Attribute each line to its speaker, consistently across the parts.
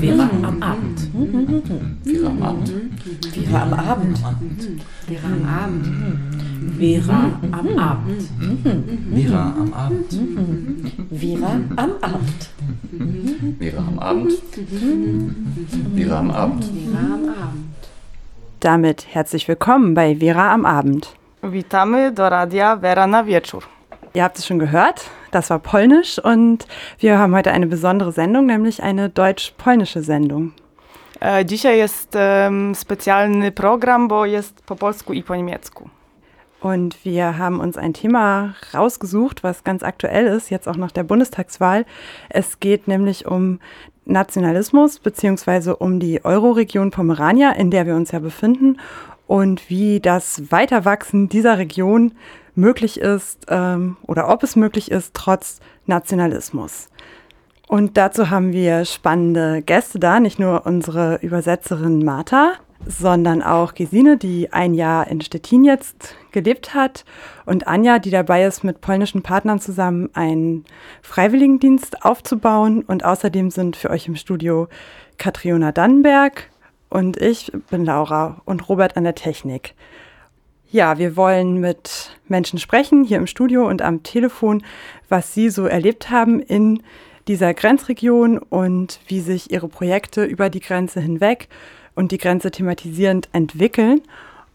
Speaker 1: Vera am Abend.
Speaker 2: Vera am Abend.
Speaker 1: Vera am Abend.
Speaker 3: Vera am Abend.
Speaker 1: Vera am Abend.
Speaker 2: Vera am Abend.
Speaker 1: Vera am Abend.
Speaker 2: Vera am Abend. Vera am Abend.
Speaker 3: Vera am Abend.
Speaker 4: Damit herzlich willkommen bei Vera am Abend.
Speaker 5: Witamy do radia Vera na wieczór.
Speaker 4: Ihr habt es schon gehört, das war Polnisch und wir haben heute eine besondere Sendung, nämlich eine deutsch-polnische Sendung.
Speaker 5: E, Dzisiaj jest em, specjalny program, bo jest po polsku i po niemiecku.
Speaker 4: Und wir haben uns ein Thema rausgesucht, was ganz aktuell ist, jetzt auch nach der Bundestagswahl. Es geht nämlich um Nationalismus beziehungsweise um die Euroregion Pomerania, in der wir uns ja befinden und wie das Weiterwachsen dieser Region möglich ist ähm, oder ob es möglich ist, trotz Nationalismus. Und dazu haben wir spannende Gäste da, nicht nur unsere Übersetzerin Martha, sondern auch Gesine, die ein Jahr in Stettin jetzt gelebt hat und Anja, die dabei ist, mit polnischen Partnern zusammen einen Freiwilligendienst aufzubauen. Und außerdem sind für euch im Studio Katriona Dannenberg und ich bin Laura und Robert an der Technik. Ja, wir wollen mit Menschen sprechen, hier im Studio und am Telefon, was sie so erlebt haben in dieser Grenzregion und wie sich ihre Projekte über die Grenze hinweg und die Grenze thematisierend entwickeln.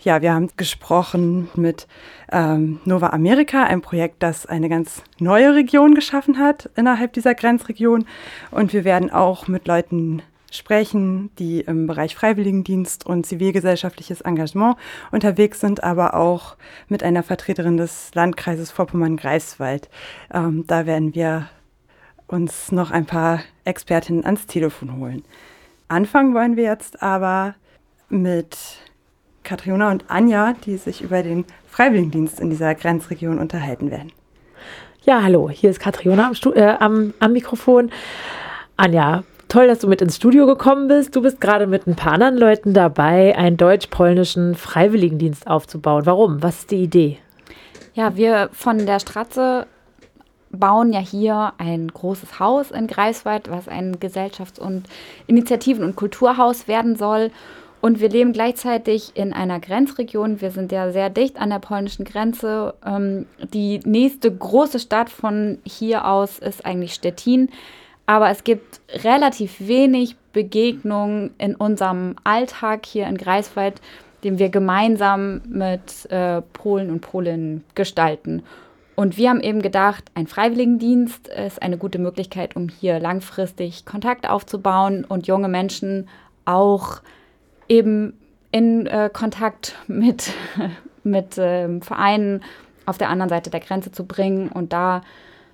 Speaker 4: Ja, wir haben gesprochen mit ähm, Nova America, ein Projekt, das eine ganz neue Region geschaffen hat innerhalb dieser Grenzregion. Und wir werden auch mit Leuten sprechen, die im Bereich Freiwilligendienst und zivilgesellschaftliches Engagement unterwegs sind, aber auch mit einer Vertreterin des Landkreises Vorpommern-Greifswald. Ähm, da werden wir uns noch ein paar Expertinnen ans Telefon holen. Anfangen wollen wir jetzt aber mit Katriona und Anja, die sich über den Freiwilligendienst in dieser Grenzregion unterhalten werden.
Speaker 6: Ja, hallo, hier ist Katriona am, Stu äh, am, am Mikrofon. Anja, toll, dass du mit ins Studio gekommen bist. Du bist gerade mit ein paar anderen Leuten dabei, einen deutsch-polnischen Freiwilligendienst aufzubauen. Warum? Was ist die Idee?
Speaker 7: Ja, wir von der Stratze bauen ja hier ein großes Haus in Greifswald, was ein Gesellschafts- und Initiativen- und Kulturhaus werden soll. Und wir leben gleichzeitig in einer Grenzregion. Wir sind ja sehr dicht an der polnischen Grenze. Ähm, die nächste große Stadt von hier aus ist eigentlich Stettin. Aber es gibt relativ wenig Begegnungen in unserem Alltag hier in Greifswald, den wir gemeinsam mit äh, Polen und Polinnen gestalten. Und wir haben eben gedacht, ein Freiwilligendienst ist eine gute Möglichkeit, um hier langfristig Kontakt aufzubauen und junge Menschen auch eben in äh, Kontakt mit, mit ähm, Vereinen auf der anderen Seite der Grenze zu bringen und da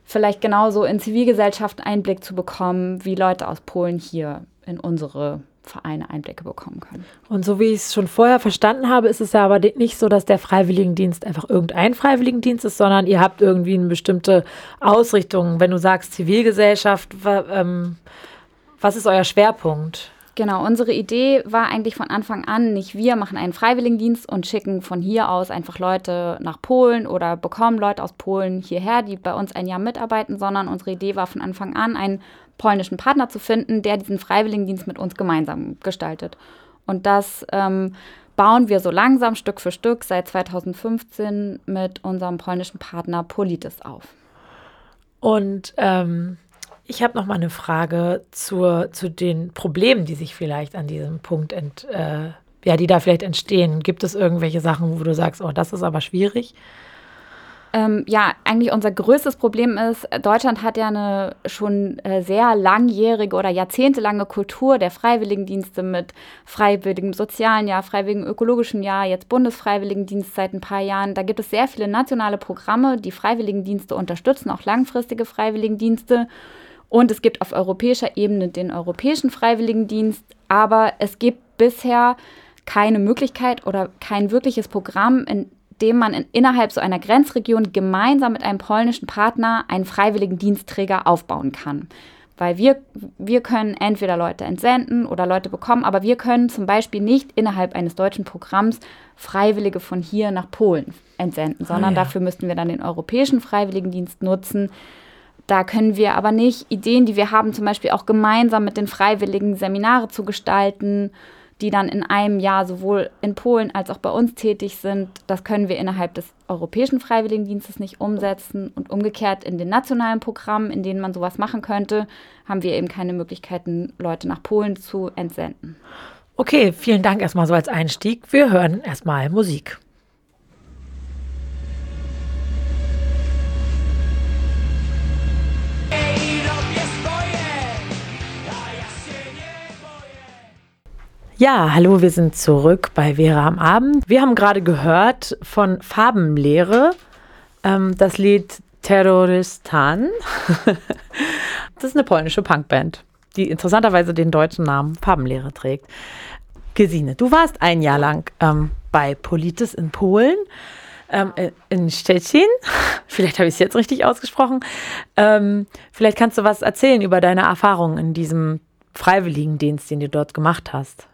Speaker 7: vielleicht genauso in Zivilgesellschaft Einblick zu bekommen, wie Leute aus Polen hier in unsere Vereine Einblicke bekommen können.
Speaker 6: Und so wie ich es schon vorher verstanden habe, ist es ja aber nicht so, dass der Freiwilligendienst einfach irgendein Freiwilligendienst ist, sondern ihr habt irgendwie eine bestimmte Ausrichtung. Wenn du sagst Zivilgesellschaft, ähm, was ist euer Schwerpunkt?
Speaker 7: Genau, unsere Idee war eigentlich von Anfang an nicht wir machen einen Freiwilligendienst und schicken von hier aus einfach Leute nach Polen oder bekommen Leute aus Polen hierher, die bei uns ein Jahr mitarbeiten, sondern unsere Idee war von Anfang an, einen polnischen Partner zu finden, der diesen Freiwilligendienst mit uns gemeinsam gestaltet. Und das ähm, bauen wir so langsam Stück für Stück seit 2015 mit unserem polnischen Partner Politis auf.
Speaker 6: Und ähm, ich habe noch mal eine Frage zur, zu den Problemen, die sich vielleicht an diesem Punkt ent, äh, ja, die da vielleicht entstehen. Gibt es irgendwelche Sachen, wo du sagst, oh, das ist aber schwierig?
Speaker 7: Ähm, ja, eigentlich unser größtes Problem ist, Deutschland hat ja eine schon äh, sehr langjährige oder jahrzehntelange Kultur der Freiwilligendienste mit freiwilligem sozialen Jahr, freiwilligem ökologischen Jahr, jetzt Bundesfreiwilligendienst seit ein paar Jahren. Da gibt es sehr viele nationale Programme, die Freiwilligendienste unterstützen, auch langfristige Freiwilligendienste. Und es gibt auf europäischer Ebene den Europäischen Freiwilligendienst, aber es gibt bisher keine Möglichkeit oder kein wirkliches Programm, in dem man in, innerhalb so einer Grenzregion gemeinsam mit einem polnischen Partner einen freiwilligen Dienstträger aufbauen kann. Weil wir, wir können entweder Leute entsenden oder Leute bekommen, aber wir können zum Beispiel nicht innerhalb eines deutschen Programms Freiwillige von hier nach Polen entsenden, sondern
Speaker 6: Ah, ja.
Speaker 7: dafür müssten wir dann den Europäischen Freiwilligendienst nutzen, da können wir aber nicht Ideen, die wir haben, zum Beispiel auch gemeinsam mit den Freiwilligen Seminare zu gestalten, die dann in einem Jahr sowohl in Polen als auch bei uns tätig sind. Das können wir innerhalb des Europäischen Freiwilligendienstes nicht umsetzen. Und umgekehrt in den nationalen Programmen, in denen man sowas machen könnte, haben wir eben keine Möglichkeiten, Leute nach Polen zu entsenden.
Speaker 6: Okay, vielen Dank erstmal so als Einstieg. Wir hören erstmal Musik. Ja, hallo, wir sind zurück bei Vera am Abend. Wir haben gerade gehört von Farbenlehre ähm, das Lied Terroristan. das ist eine polnische Punkband, die interessanterweise den deutschen Namen Farbenlehre trägt. Gesine, du warst ein Jahr lang ähm, bei Politis in Polen, ähm, in Stettin. Vielleicht habe ich es jetzt richtig ausgesprochen. Ähm, vielleicht kannst du was erzählen über deine Erfahrungen in diesem Freiwilligendienst, den du dort gemacht hast.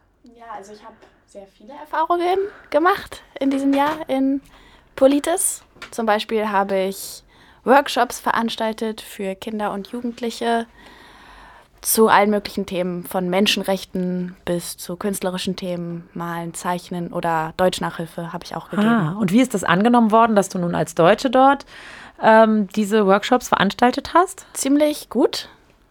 Speaker 8: Also ich habe sehr viele Erfahrungen gemacht in diesem Jahr in Politis. Zum Beispiel habe ich Workshops veranstaltet für Kinder und Jugendliche zu allen möglichen Themen, von Menschenrechten bis zu künstlerischen Themen, Malen, Zeichnen oder Deutschnachhilfe habe ich auch gegeben.
Speaker 6: Ah, und wie ist das angenommen worden, dass du nun als Deutsche dort ähm, diese Workshops veranstaltet hast?
Speaker 8: Ziemlich gut.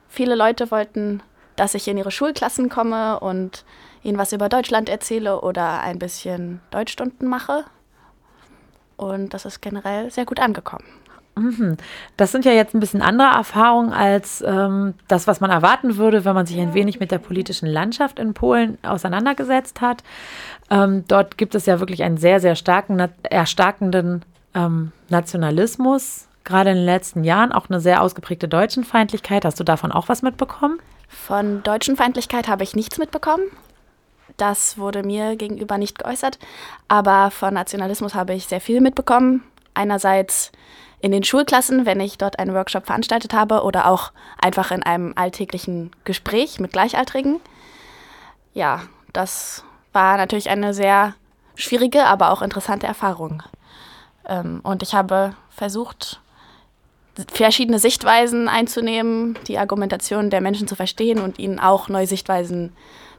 Speaker 8: Viele Leute wollten, dass ich in ihre Schulklassen komme und ihnen was über Deutschland erzähle oder ein bisschen Deutschstunden mache. Und das ist generell sehr gut angekommen.
Speaker 6: Mhm. Das sind ja jetzt ein bisschen andere Erfahrungen als ähm, das, was man erwarten würde, wenn man sich ein wenig mit der politischen Landschaft in Polen auseinandergesetzt hat. Ähm, dort gibt es ja wirklich einen sehr, sehr starken, erstarkenden ähm, Nationalismus, gerade in den letzten Jahren, auch eine sehr ausgeprägte Deutschenfeindlichkeit. Hast du davon auch was mitbekommen?
Speaker 8: Von Deutschenfeindlichkeit habe ich nichts mitbekommen. Das wurde mir gegenüber nicht geäußert. Aber von Nationalismus habe ich sehr viel mitbekommen. Einerseits in den Schulklassen, wenn ich dort einen Workshop veranstaltet habe oder auch einfach in einem alltäglichen Gespräch mit Gleichaltrigen. Ja, das war natürlich eine sehr schwierige, aber auch interessante Erfahrung. Ähm, und ich habe versucht, verschiedene Sichtweisen einzunehmen, die Argumentation der Menschen zu verstehen und ihnen auch neue Sichtweisen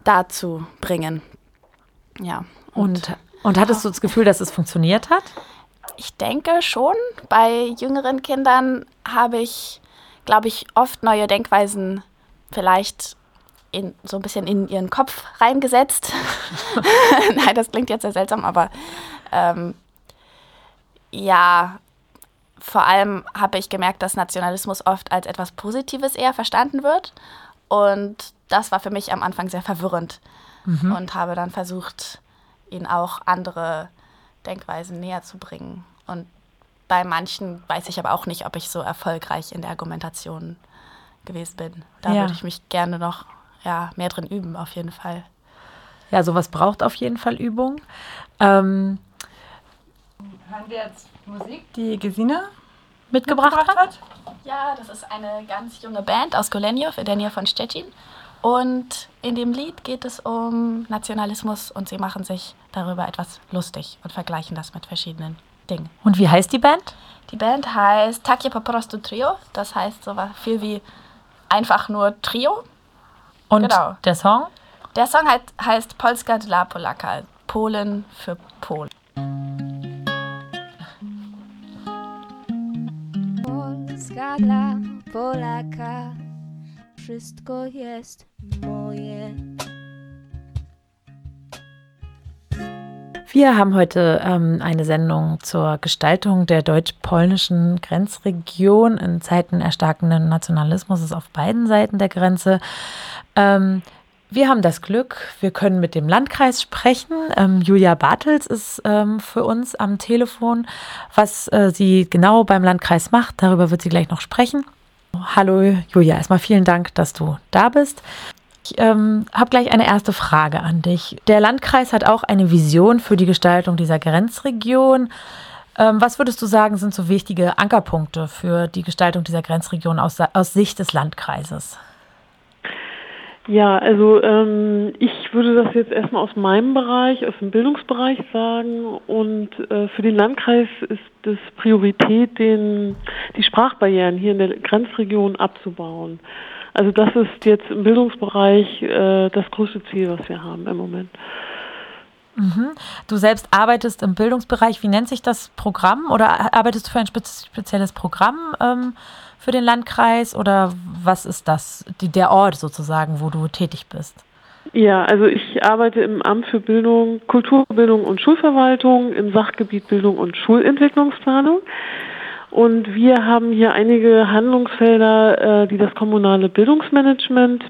Speaker 8: dazu bringen. Ja.
Speaker 6: Und, und, und hattest du das Gefühl, dass es funktioniert hat?
Speaker 8: Ich denke schon. Bei jüngeren Kindern habe ich, glaube ich, oft neue Denkweisen vielleicht in, so ein bisschen in ihren Kopf reingesetzt. Nein, das klingt jetzt sehr seltsam, aber ähm, ja, vor allem habe ich gemerkt, dass Nationalismus oft als etwas Positives eher verstanden wird. Und das war für mich am Anfang sehr verwirrend mhm. und habe dann versucht, ihnen auch andere Denkweisen näher zu bringen. Und bei manchen weiß ich aber auch nicht, ob ich so erfolgreich in der Argumentation gewesen bin. Da ja. würde ich mich gerne noch ja, mehr drin üben, auf jeden Fall.
Speaker 6: Ja, sowas braucht auf jeden Fall Übung. Ähm,
Speaker 4: Hören wir jetzt Musik, die Gesine
Speaker 6: mitgebracht, mitgebracht hat?
Speaker 8: Ja, das ist eine ganz junge Band aus Golenjow in der Nähe von Stettin. Und in dem Lied geht es um Nationalismus und sie machen sich darüber etwas lustig und vergleichen das mit verschiedenen Dingen.
Speaker 6: Und wie heißt die Band?
Speaker 8: Die Band heißt Takie po prostu Trio. Das heißt so viel wie einfach nur Trio.
Speaker 6: Und genau. der Song?
Speaker 8: Der Song heißt, heißt Polska dla Polaka, Polen für Polen. Dla Polaka wszystko jest moje.
Speaker 6: Wir haben heute ähm, eine Sendung zur Gestaltung der deutsch-polnischen Grenzregion in Zeiten erstarkenden Nationalismus auf beiden Seiten der Grenze. Ähm, wir haben das Glück, wir können mit dem Landkreis sprechen. Ähm, Julia Bartels ist ähm, für uns am Telefon. Was äh, sie genau beim Landkreis macht, darüber wird sie gleich noch sprechen. Hallo Julia, erstmal vielen Dank, dass du da bist. Ich ähm, habe gleich eine erste Frage an dich. Der Landkreis hat auch eine Vision für die Gestaltung dieser Grenzregion. Ähm, was würdest du sagen, sind so wichtige Ankerpunkte für die Gestaltung dieser Grenzregion aus, aus Sicht des Landkreises?
Speaker 9: Ja, also ähm, ich würde das jetzt erstmal aus meinem Bereich, aus dem Bildungsbereich sagen. Und äh, für den Landkreis ist es Priorität, den, die Sprachbarrieren hier in der Grenzregion abzubauen. Also das ist jetzt im Bildungsbereich äh, das größte Ziel, was wir haben im Moment.
Speaker 6: Mhm. Du selbst arbeitest im Bildungsbereich. Wie nennt sich das Programm? Oder arbeitest du für ein spezielles Programm ähm, für den Landkreis? Oder was ist das, die, der Ort sozusagen, wo du tätig bist?
Speaker 9: Ja, also ich arbeite im Amt für Bildung, Kulturbildung und Schulverwaltung im Sachgebiet Bildung und Schulentwicklungsplanung. Und wir haben hier einige Handlungsfelder, äh, die das kommunale Bildungsmanagement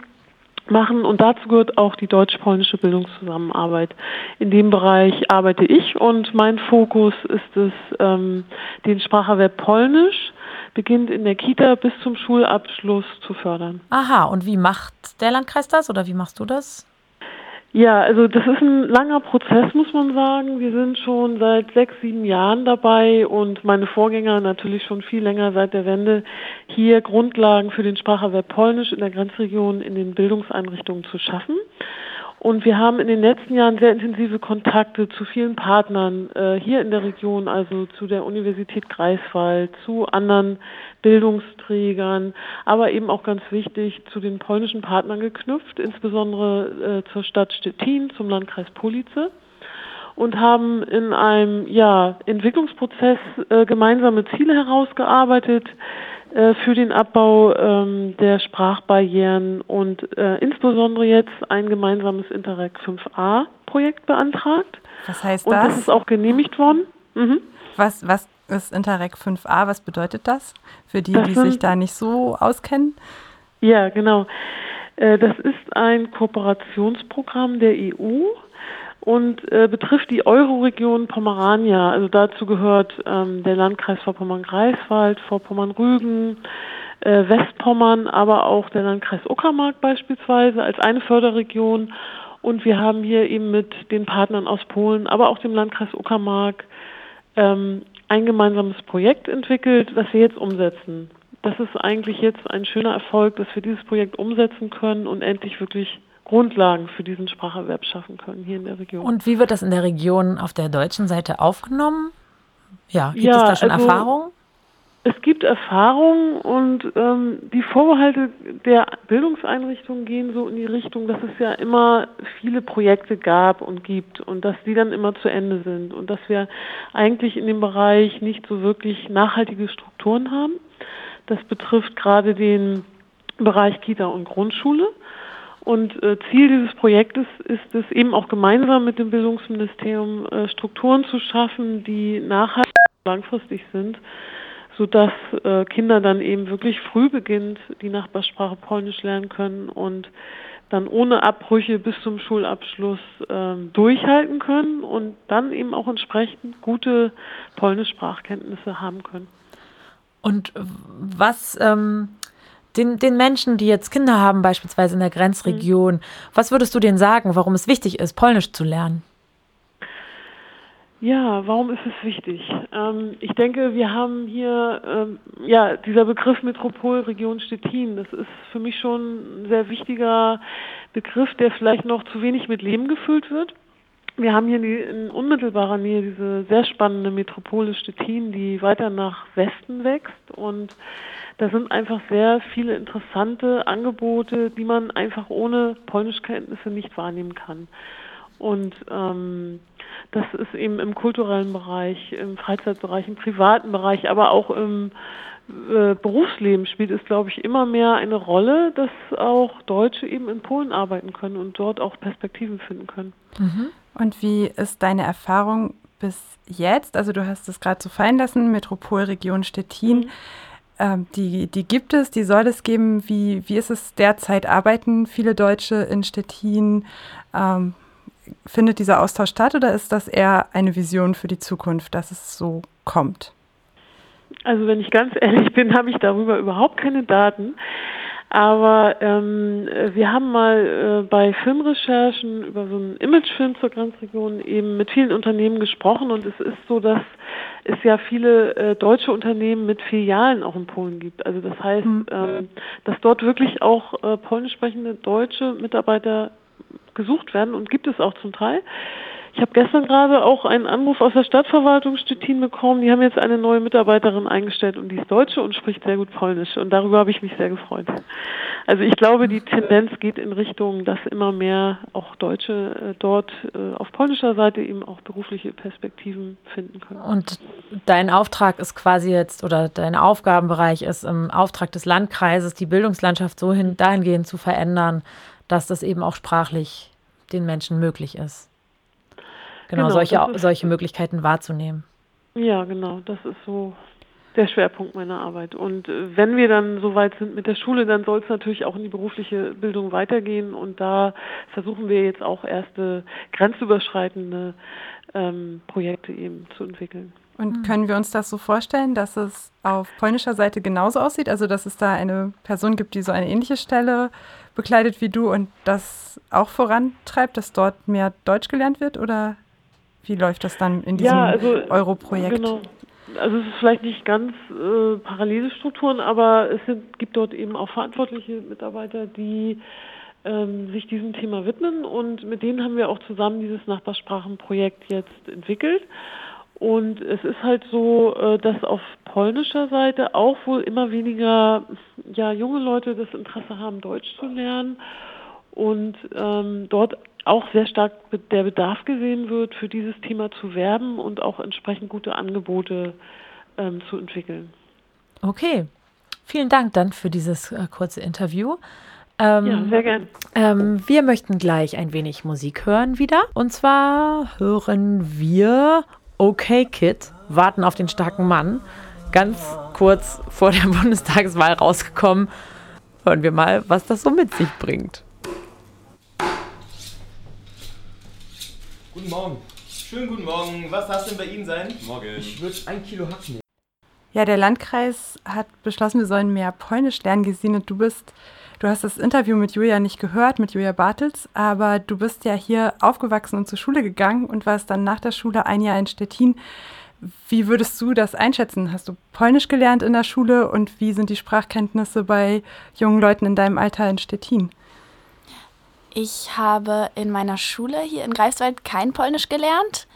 Speaker 9: machen und dazu gehört auch die deutsch-polnische Bildungszusammenarbeit. In dem Bereich arbeite ich und mein Fokus ist es, ähm, den Spracherwerb Polnisch beginnt in der Kita bis zum Schulabschluss zu fördern.
Speaker 6: Aha, und wie macht der Landkreis das oder wie machst du das?
Speaker 9: Ja, also das ist ein langer Prozess, muss man sagen. Wir sind schon seit sechs, sieben Jahren dabei und meine Vorgänger natürlich schon viel länger seit der Wende, hier Grundlagen für den Spracherwerb Polnisch in der Grenzregion in den Bildungseinrichtungen zu schaffen. Und wir haben in den letzten Jahren sehr intensive Kontakte zu vielen Partnern äh, hier in der Region, also zu der Universität Greifswald, zu anderen Bildungsträgern, aber eben auch ganz wichtig zu den polnischen Partnern geknüpft, insbesondere äh, zur Stadt Stettin, zum Landkreis Police und haben in einem ja, Entwicklungsprozess äh, gemeinsame Ziele herausgearbeitet, für den Abbau ähm, der Sprachbarrieren und äh, insbesondere jetzt ein gemeinsames Interreg 5a Projekt beantragt.
Speaker 4: Was heißt
Speaker 9: und
Speaker 4: das?
Speaker 9: Und das ist auch genehmigt worden. Mhm.
Speaker 4: Was, was ist Interreg 5a? Was bedeutet das für die, das die sich da nicht so auskennen?
Speaker 9: Ja, genau. Äh, das ist ein Kooperationsprogramm der EU und äh, betrifft die Euroregion Pomerania. Also dazu gehört ähm, der Landkreis Vorpommern-Greifswald, Vorpommern-Rügen, äh, Westpommern, aber auch der Landkreis Uckermark beispielsweise als eine Förderregion. Und wir haben hier eben mit den Partnern aus Polen, aber auch dem Landkreis Uckermark ähm, ein gemeinsames Projekt entwickelt, das wir jetzt umsetzen. Das ist eigentlich jetzt ein schöner Erfolg, dass wir dieses Projekt umsetzen können und endlich wirklich Grundlagen für diesen Spracherwerb schaffen können hier in der Region.
Speaker 6: Und wie wird das in der Region auf der deutschen Seite aufgenommen? Ja, gibt ja, es da schon also, Erfahrungen?
Speaker 9: Es gibt Erfahrungen und ähm, die Vorbehalte der Bildungseinrichtungen gehen so in die Richtung, dass es ja immer viele Projekte gab und gibt und dass die dann immer zu Ende sind und dass wir eigentlich in dem Bereich nicht so wirklich nachhaltige Strukturen haben. Das betrifft gerade den Bereich Kita und Grundschule. Und äh, Ziel dieses Projektes ist es eben auch gemeinsam mit dem Bildungsministerium äh, Strukturen zu schaffen, die nachhaltig langfristig sind, sodass äh, Kinder dann eben wirklich früh beginnt, die Nachbarsprache Polnisch lernen können und dann ohne Abbrüche bis zum Schulabschluss ähm, durchhalten können und dann eben auch entsprechend gute Polnisch-Sprachkenntnisse haben können.
Speaker 6: Und was ähm den, den Menschen, die jetzt Kinder haben, beispielsweise in der Grenzregion, mhm. was würdest du denen sagen, warum es wichtig ist, Polnisch zu lernen?
Speaker 9: Ja, warum ist es wichtig? Ähm, ich denke, wir haben hier, ähm, ja, dieser Begriff Metropolregion Stettin, das ist für mich schon ein sehr wichtiger Begriff, der vielleicht noch zu wenig mit Leben gefüllt wird. Wir haben hier in unmittelbarer Nähe diese sehr spannende Metropole Stettin, die weiter nach Westen wächst und da sind einfach sehr viele interessante Angebote, die man einfach ohne Polnischkenntnisse nicht wahrnehmen kann. Und ähm, das ist eben im kulturellen Bereich, im Freizeitbereich, im privaten Bereich, aber auch im äh, Berufsleben spielt es, glaube ich, immer mehr eine Rolle, dass auch Deutsche eben in Polen arbeiten können und dort auch Perspektiven finden können.
Speaker 4: Mhm. Und wie ist deine Erfahrung bis jetzt? Also du hast es gerade so fallen lassen, Metropolregion Stettin. Mhm. Ähm, die, die gibt es, die soll es geben. Wie, wie ist es derzeit? Arbeiten viele Deutsche in Stettin? Ähm, findet dieser Austausch statt oder ist das eher eine Vision für die Zukunft, dass es so kommt?
Speaker 9: Also wenn ich ganz ehrlich bin, habe ich darüber überhaupt keine Daten. Aber ähm, wir haben mal äh, bei Filmrecherchen über so einen Imagefilm zur Grenzregion eben mit vielen Unternehmen gesprochen und es ist so, dass es ja viele äh, deutsche Unternehmen mit Filialen auch in Polen gibt. Also das heißt, mhm. ähm, dass dort wirklich auch äh, polnisch sprechende deutsche Mitarbeiter gesucht werden und gibt es auch zum Teil. Ich habe gestern gerade auch einen Anruf aus der Stadtverwaltung Stettin bekommen. Die haben jetzt eine neue Mitarbeiterin eingestellt und die ist Deutsche und spricht sehr gut Polnisch. Und darüber habe ich mich sehr gefreut. Also ich glaube, die Tendenz geht in Richtung, dass immer mehr auch Deutsche äh, dort äh, auf polnischer Seite eben auch berufliche Perspektiven finden können.
Speaker 6: Und dein Auftrag ist quasi jetzt oder dein Aufgabenbereich ist im Auftrag des Landkreises, die Bildungslandschaft so hin, dahingehend zu verändern, dass das eben auch sprachlich den Menschen möglich ist. Genau, genau solche, solche Möglichkeiten wahrzunehmen.
Speaker 9: Ja, genau, das ist so der Schwerpunkt meiner Arbeit. Und äh, wenn wir dann soweit sind mit der Schule, dann soll es natürlich auch in die berufliche Bildung weitergehen. Und da versuchen wir jetzt auch erste grenzüberschreitende ähm, Projekte eben zu entwickeln.
Speaker 4: Und hm. können wir uns das so vorstellen, dass es auf polnischer Seite genauso aussieht? Also, dass es da eine Person gibt, die so eine ähnliche Stelle bekleidet wie du und das auch vorantreibt, dass dort mehr Deutsch gelernt wird? Oder wie läuft das dann in diesem ja, also, Euro-Projekt? Genau.
Speaker 9: Also es ist vielleicht nicht ganz äh, parallele Strukturen, aber es sind, gibt dort eben auch verantwortliche Mitarbeiter, die ähm, sich diesem Thema widmen und mit denen haben wir auch zusammen dieses Nachbarsprachenprojekt jetzt entwickelt. Und es ist halt so, äh, dass auf polnischer Seite auch wohl immer weniger ja, junge Leute das Interesse haben, Deutsch zu lernen und ähm, dort auch sehr stark der Bedarf gesehen wird, für dieses Thema zu werben und auch entsprechend gute Angebote ähm, zu entwickeln.
Speaker 6: Okay, vielen Dank dann für dieses äh, kurze Interview.
Speaker 9: Ähm, ja, sehr gerne.
Speaker 6: Ähm, wir möchten gleich ein wenig Musik hören wieder. Und zwar hören wir Okay Kid, warten auf den starken Mann. Ganz kurz vor der Bundestagswahl rausgekommen. Hören wir mal, was das so mit sich bringt.
Speaker 10: Guten Morgen. Schönen guten Morgen. Was darf denn bei Ihnen sein? Morgen. Ich würde ein Kilo Hack nehmen.
Speaker 4: Ja, der Landkreis hat beschlossen, wir sollen mehr Polnisch lernen. Gesine, du bist, du hast das Interview mit Julia nicht gehört, mit Julia Bartels, aber du bist ja hier aufgewachsen und zur Schule gegangen und warst dann nach der Schule ein Jahr in Stettin. Wie würdest du das einschätzen? Hast du Polnisch gelernt in der Schule und wie sind die Sprachkenntnisse bei jungen Leuten in deinem Alter in Stettin?
Speaker 8: Ich habe in meiner Schule hier in Greifswald kein Polnisch gelernt.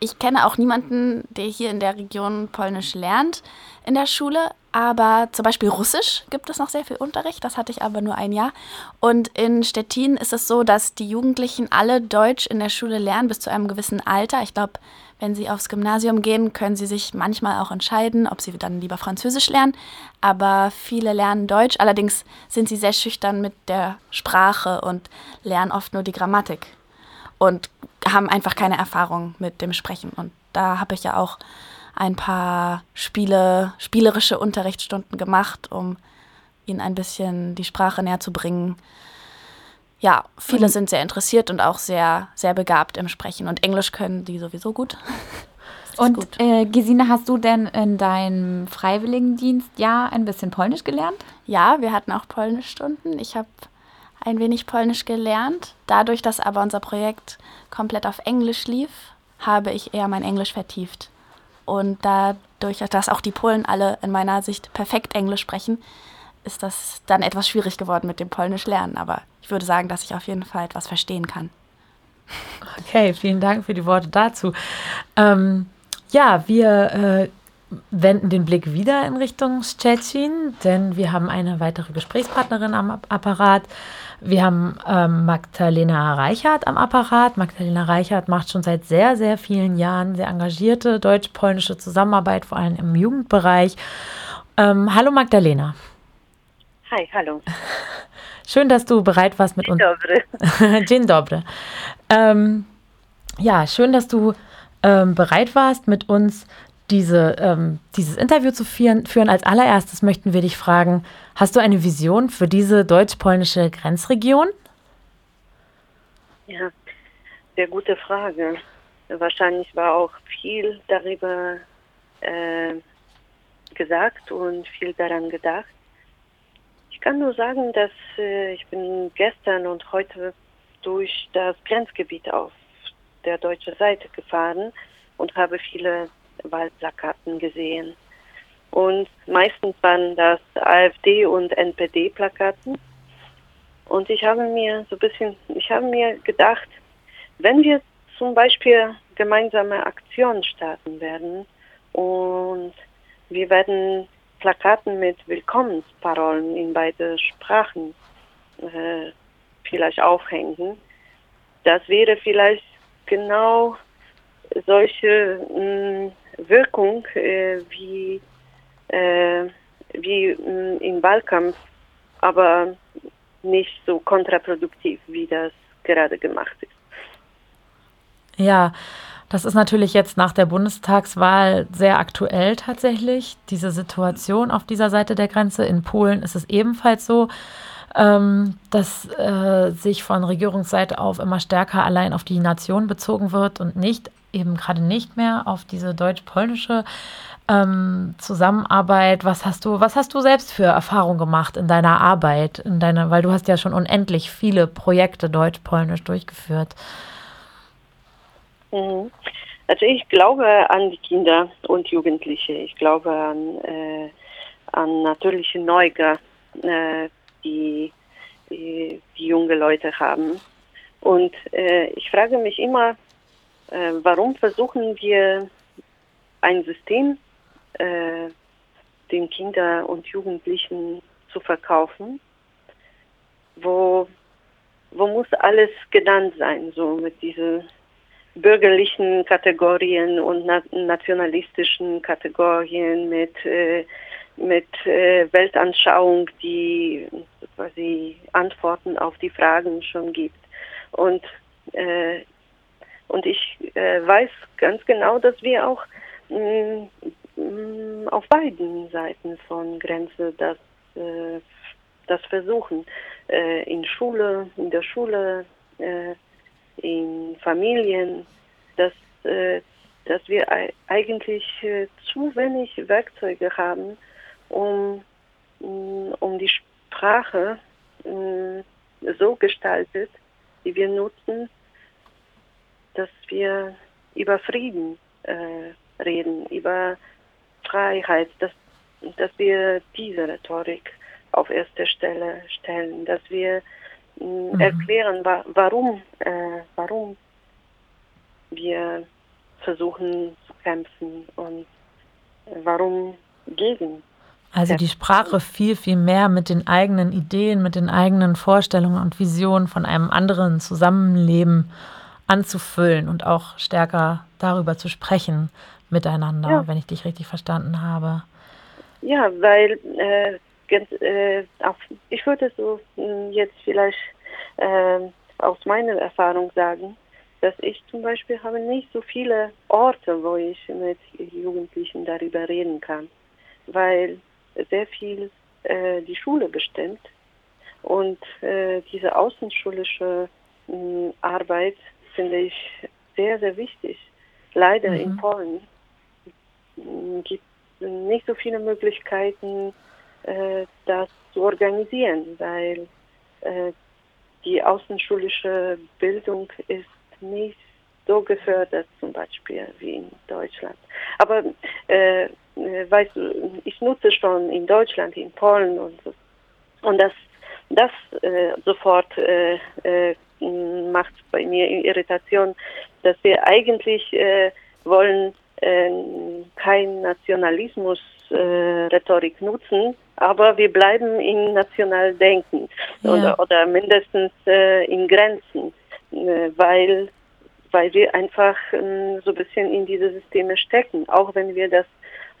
Speaker 8: Ich kenne auch niemanden, der hier in der Region Polnisch lernt in der Schule. Aber zum Beispiel Russisch gibt es noch sehr viel Unterricht. Das hatte ich aber nur ein Jahr. Und in Stettin ist es so, dass die Jugendlichen alle Deutsch in der Schule lernen bis zu einem gewissen Alter. Ich glaube, wenn sie aufs Gymnasium gehen, können sie sich manchmal auch entscheiden, ob sie dann lieber Französisch lernen. Aber viele lernen Deutsch. Allerdings sind sie sehr schüchtern mit der Sprache und lernen oft nur die Grammatik und haben einfach keine Erfahrung mit dem Sprechen. Und da habe ich ja auch ein paar Spiele, spielerische Unterrichtsstunden gemacht, um ihnen ein bisschen die Sprache näher zu bringen ja, viele sind sehr interessiert und auch sehr, sehr begabt im Sprechen. Und Englisch können die sowieso gut.
Speaker 7: Und gut. Äh, Gesine, hast du denn in deinem Freiwilligendienst ja ein bisschen Polnisch gelernt?
Speaker 8: Ja, wir hatten auch Polnischstunden. Ich habe ein wenig Polnisch gelernt. Dadurch, dass aber unser Projekt komplett auf Englisch lief, habe ich eher mein Englisch vertieft. Und dadurch, dass auch die Polen alle in meiner Sicht perfekt Englisch sprechen, ist das dann etwas schwierig geworden mit dem Polnisch lernen. Aber ich würde sagen, dass ich auf jeden Fall etwas verstehen kann.
Speaker 6: Okay, vielen Dank für die Worte dazu. Ähm, ja, wir äh, wenden den Blick wieder in Richtung Stettin, denn wir haben eine weitere Gesprächspartnerin am Apparat. Wir haben ähm, Magdalena Reichert am Apparat. Magdalena Reichert macht schon seit sehr, sehr vielen Jahren sehr engagierte deutsch-polnische Zusammenarbeit, vor allem im Jugendbereich. Ähm, hallo Magdalena.
Speaker 11: Hi, hallo.
Speaker 6: Schön, dass du bereit warst mit
Speaker 11: uns.
Speaker 6: Dzień dobry. Ähm, ja, schön, dass du ähm, bereit warst, mit uns diese, ähm, dieses Interview zu führen, führen. Als allererstes möchten wir dich fragen, hast du eine Vision für diese deutsch-polnische Grenzregion?
Speaker 11: Ja, sehr gute Frage. Wahrscheinlich war auch viel darüber äh, gesagt und viel daran gedacht kann nur sagen, dass äh, ich bin gestern und heute durch das Grenzgebiet auf der deutschen Seite gefahren und habe viele Wahlplakaten gesehen. Und meistens waren das AfD und NPD-Plakaten. Und ich habe mir so ein bisschen, ich habe mir gedacht, wenn wir zum Beispiel gemeinsame Aktionen starten werden und wir werden Plakaten mit Willkommensparolen in beide Sprachen äh, vielleicht aufhängen, das wäre vielleicht genau solche mh, Wirkung äh, wie, äh, wie mh, im Wahlkampf, aber nicht so kontraproduktiv, wie das gerade gemacht ist.
Speaker 6: Ja, das ist natürlich jetzt nach der Bundestagswahl sehr aktuell tatsächlich. Diese Situation auf dieser Seite der Grenze. In Polen ist es ebenfalls so, ähm, dass äh, sich von Regierungsseite auf immer stärker allein auf die Nation bezogen wird und nicht eben gerade nicht mehr auf diese deutsch-polnische ähm, Zusammenarbeit. Was hast du, was hast du selbst für Erfahrungen gemacht in deiner Arbeit, in deiner, weil du hast ja schon unendlich viele Projekte deutsch-polnisch durchgeführt.
Speaker 11: Mhm. Also ich glaube an die Kinder und Jugendliche. Ich glaube an, äh, an natürliche Neugier, äh, die, die, die junge Leute haben. Und äh, ich frage mich immer, äh, warum versuchen wir ein System äh, den Kindern und Jugendlichen zu verkaufen, wo, wo muss alles genannt sein, so mit diesen bürgerlichen Kategorien und na nationalistischen Kategorien mit, äh, mit äh, Weltanschauung, die quasi Antworten auf die Fragen schon gibt. Und, äh, und ich äh, weiß ganz genau, dass wir auch mh, mh, auf beiden Seiten von Grenze das, äh, das versuchen. Äh, in Schule, in der Schule, in Familien, dass, äh, dass wir eigentlich äh, zu wenig Werkzeuge haben, um, mm, um die Sprache äh, so gestaltet, die wir nutzen, dass wir über Frieden äh, reden, über Freiheit, dass, dass wir diese Rhetorik auf erste Stelle stellen, dass wir mhm. erklären, wa warum, äh, warum wir versuchen zu kämpfen und äh, warum gegen.
Speaker 6: Also die Sprache viel, viel mehr mit den eigenen Ideen, mit den eigenen Vorstellungen und Visionen von einem anderen Zusammenleben anzufüllen und auch stärker darüber zu sprechen miteinander, ja. wenn ich dich richtig verstanden habe.
Speaker 11: Ja, weil äh, äh, auf, ich würde so hm, jetzt vielleicht äh, aus meiner Erfahrung sagen, dass ich zum Beispiel habe nicht so viele Orte, wo ich mit Jugendlichen darüber reden kann, weil sehr viel äh, die Schule bestimmt und äh, diese außenschulische mh, Arbeit finde ich sehr, sehr wichtig. Leider mhm. in Polen gibt es nicht so viele Möglichkeiten, das zu organisieren, weil äh, die außenschulische Bildung ist nicht so gefördert zum Beispiel wie in Deutschland. Aber äh, äh weißt du, ich nutze schon in Deutschland, in Polen und so. Und das, das äh, sofort äh, äh, macht bei mir Irritation, dass wir eigentlich äh, wollen äh, kein Nationalismus äh, Rhetorik nutzen, aber wir bleiben in Nationaldenken ja. oder, oder mindestens äh, in Grenzen, äh, weil, weil wir einfach äh, so ein bisschen in diese Systeme stecken, auch wenn wir das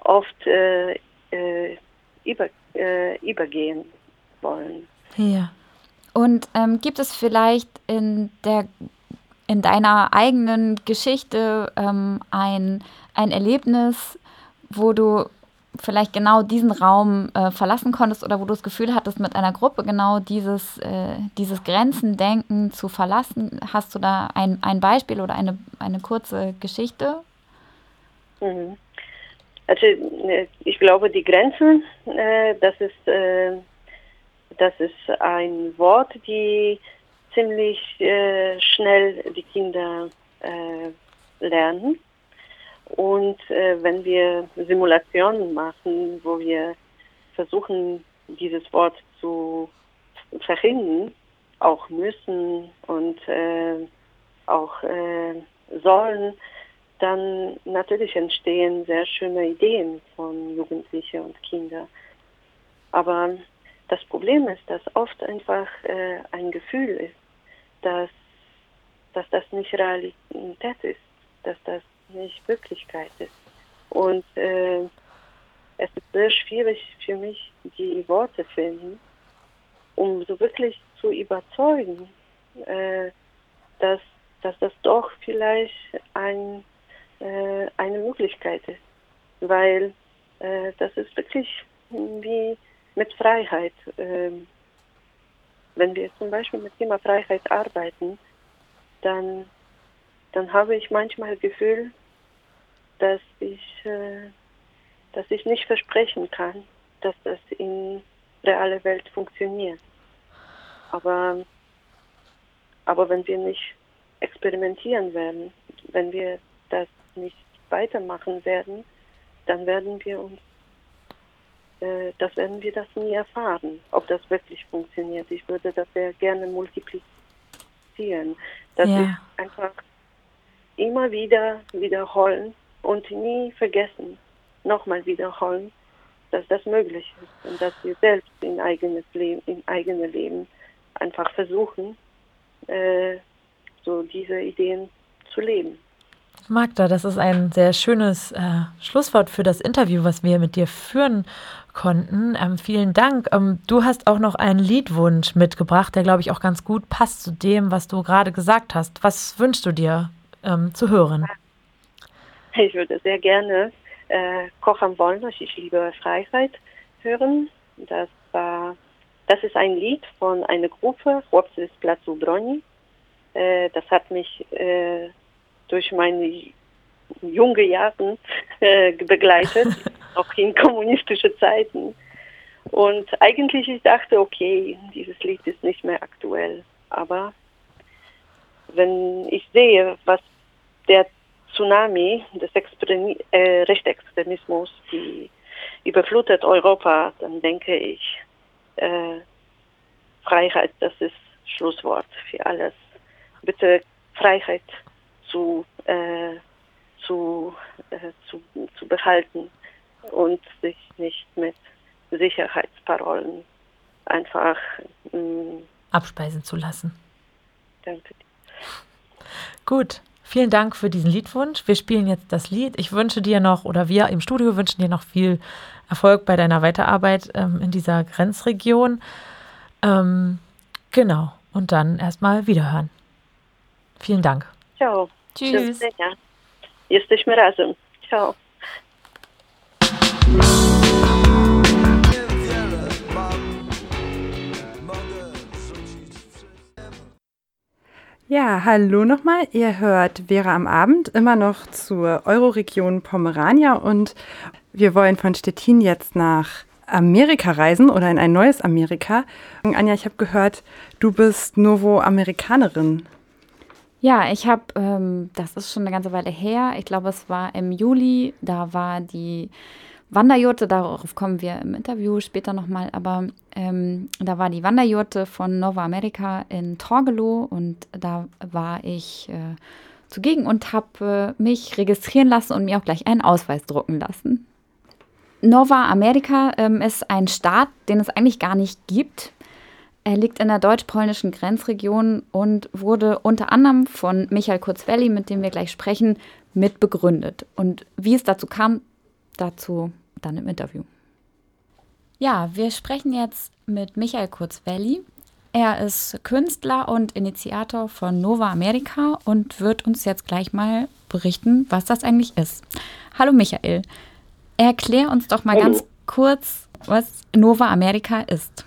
Speaker 11: oft äh, äh, über, äh, übergehen wollen.
Speaker 7: Ja. Und ähm, gibt es vielleicht in der in deiner eigenen Geschichte ähm, ein, ein Erlebnis, wo du vielleicht genau diesen Raum äh, verlassen konntest oder wo du das Gefühl hattest, mit einer Gruppe genau dieses, äh, dieses Grenzendenken zu verlassen? Hast du da ein, ein Beispiel oder eine, eine kurze Geschichte?
Speaker 11: Mhm. Also äh, ich glaube, die Grenzen, äh, das ist, äh, das ist ein Wort, die ziemlich äh, schnell die Kinder äh, lernen. Und äh, wenn wir Simulationen machen, wo wir versuchen, dieses Wort zu verhindern, auch müssen und äh, auch äh, sollen, dann natürlich entstehen sehr schöne Ideen von Jugendlichen und Kindern. Aber das Problem ist, dass oft einfach äh, ein Gefühl ist, dass, dass das nicht Realität ist, dass das nicht Wirklichkeit ist. Und äh, es ist sehr schwierig für mich, die Worte finden, um so wirklich zu überzeugen, äh, dass, dass das doch vielleicht ein, äh, eine Möglichkeit ist. Weil äh, das ist wirklich wie mit Freiheit. Ähm, wenn wir zum Beispiel mit Thema Freiheit arbeiten, dann, dann habe ich manchmal das Gefühl, dass ich, äh, dass ich nicht versprechen kann, dass das in reale Welt funktioniert. Aber, aber wenn wir nicht experimentieren werden, wenn wir das nicht weitermachen werden, dann werden wir uns äh, das werden wir das nie erfahren, ob das wirklich funktioniert. Ich würde das sehr gerne multiplizieren. Das
Speaker 6: Ja.
Speaker 11: ist einfach immer wieder wiederholen und nie vergessen, nochmal wiederholen, dass das möglich ist und dass wir selbst in eigenes Leben, in eigene Leben einfach versuchen, äh, so diese Ideen zu leben.
Speaker 6: Magda, das ist ein sehr schönes äh, Schlusswort für das Interview, was wir mit dir führen konnten. Ähm, vielen Dank. Ähm, du hast auch noch einen Liedwunsch mitgebracht, der, glaube ich, auch ganz gut passt zu dem, was du gerade gesagt hast. Was wünschst du dir ähm, zu hören?
Speaker 11: Ich würde sehr gerne äh, Koch am Wollnich, ich liebe Freiheit hören. Das war, das ist ein Lied von einer Gruppe, Chłopcy z Placu Broni. Äh, das hat mich äh, durch meine junge Jahre äh, begleitet, auch in kommunistische Zeiten. Und eigentlich ich dachte, okay, dieses Lied ist nicht mehr aktuell. Aber wenn ich sehe, was der Tsunami des Extremi äh, Rechtsextremismus, die überflutet Europa, dann denke ich, äh, Freiheit, das ist Schlusswort für alles. Bitte Freiheit zu, äh, zu, äh, zu, zu behalten und sich nicht mit Sicherheitsparolen einfach mh,
Speaker 6: Abspeisen zu lassen.
Speaker 11: danke.
Speaker 6: Gut, vielen Dank für diesen Liedwunsch. Wir spielen jetzt das Lied. Ich wünsche dir noch, oder wir im Studio wünschen dir noch viel Erfolg bei deiner Weiterarbeit ähm, in dieser Grenzregion. Ähm, genau, und dann erstmal wiederhören. Vielen Dank.
Speaker 11: Ciao.
Speaker 7: Tschüss.
Speaker 11: Jesteśmy razem. Ciao.
Speaker 4: Ja, hallo nochmal. Ihr hört Vera am Abend immer noch zur Euroregion Pomerania und wir wollen von Stettin jetzt nach Amerika reisen oder in ein neues Amerika. Anja, ich habe gehört, du bist Novo-Amerikanerin.
Speaker 7: Ja, ich habe, ähm, das ist schon eine ganze Weile her, ich glaube, es war im Juli, da war die Wanderjurte, darauf kommen wir im Interview später nochmal, aber ähm, da war die Wanderjurte von Nova America in Torgelow und da war ich äh, zugegen und habe äh, mich registrieren lassen und mir auch gleich einen Ausweis drucken lassen. Nova America ähm, ist ein Staat, den es eigentlich gar nicht gibt. Er liegt in der deutsch-polnischen Grenzregion und wurde unter anderem von Michael Kurzwelli, mit dem wir gleich sprechen, mit begründet. Und wie es dazu kam, dazu dann im Interview. Ja, wir sprechen jetzt mit Michael Kurzwelli. Er ist Künstler und Initiator von Nova America und wird uns jetzt gleich mal berichten, was das eigentlich ist. Hallo Michael, erklär uns doch mal
Speaker 12: Hallo.
Speaker 7: ganz kurz, was Nova America ist.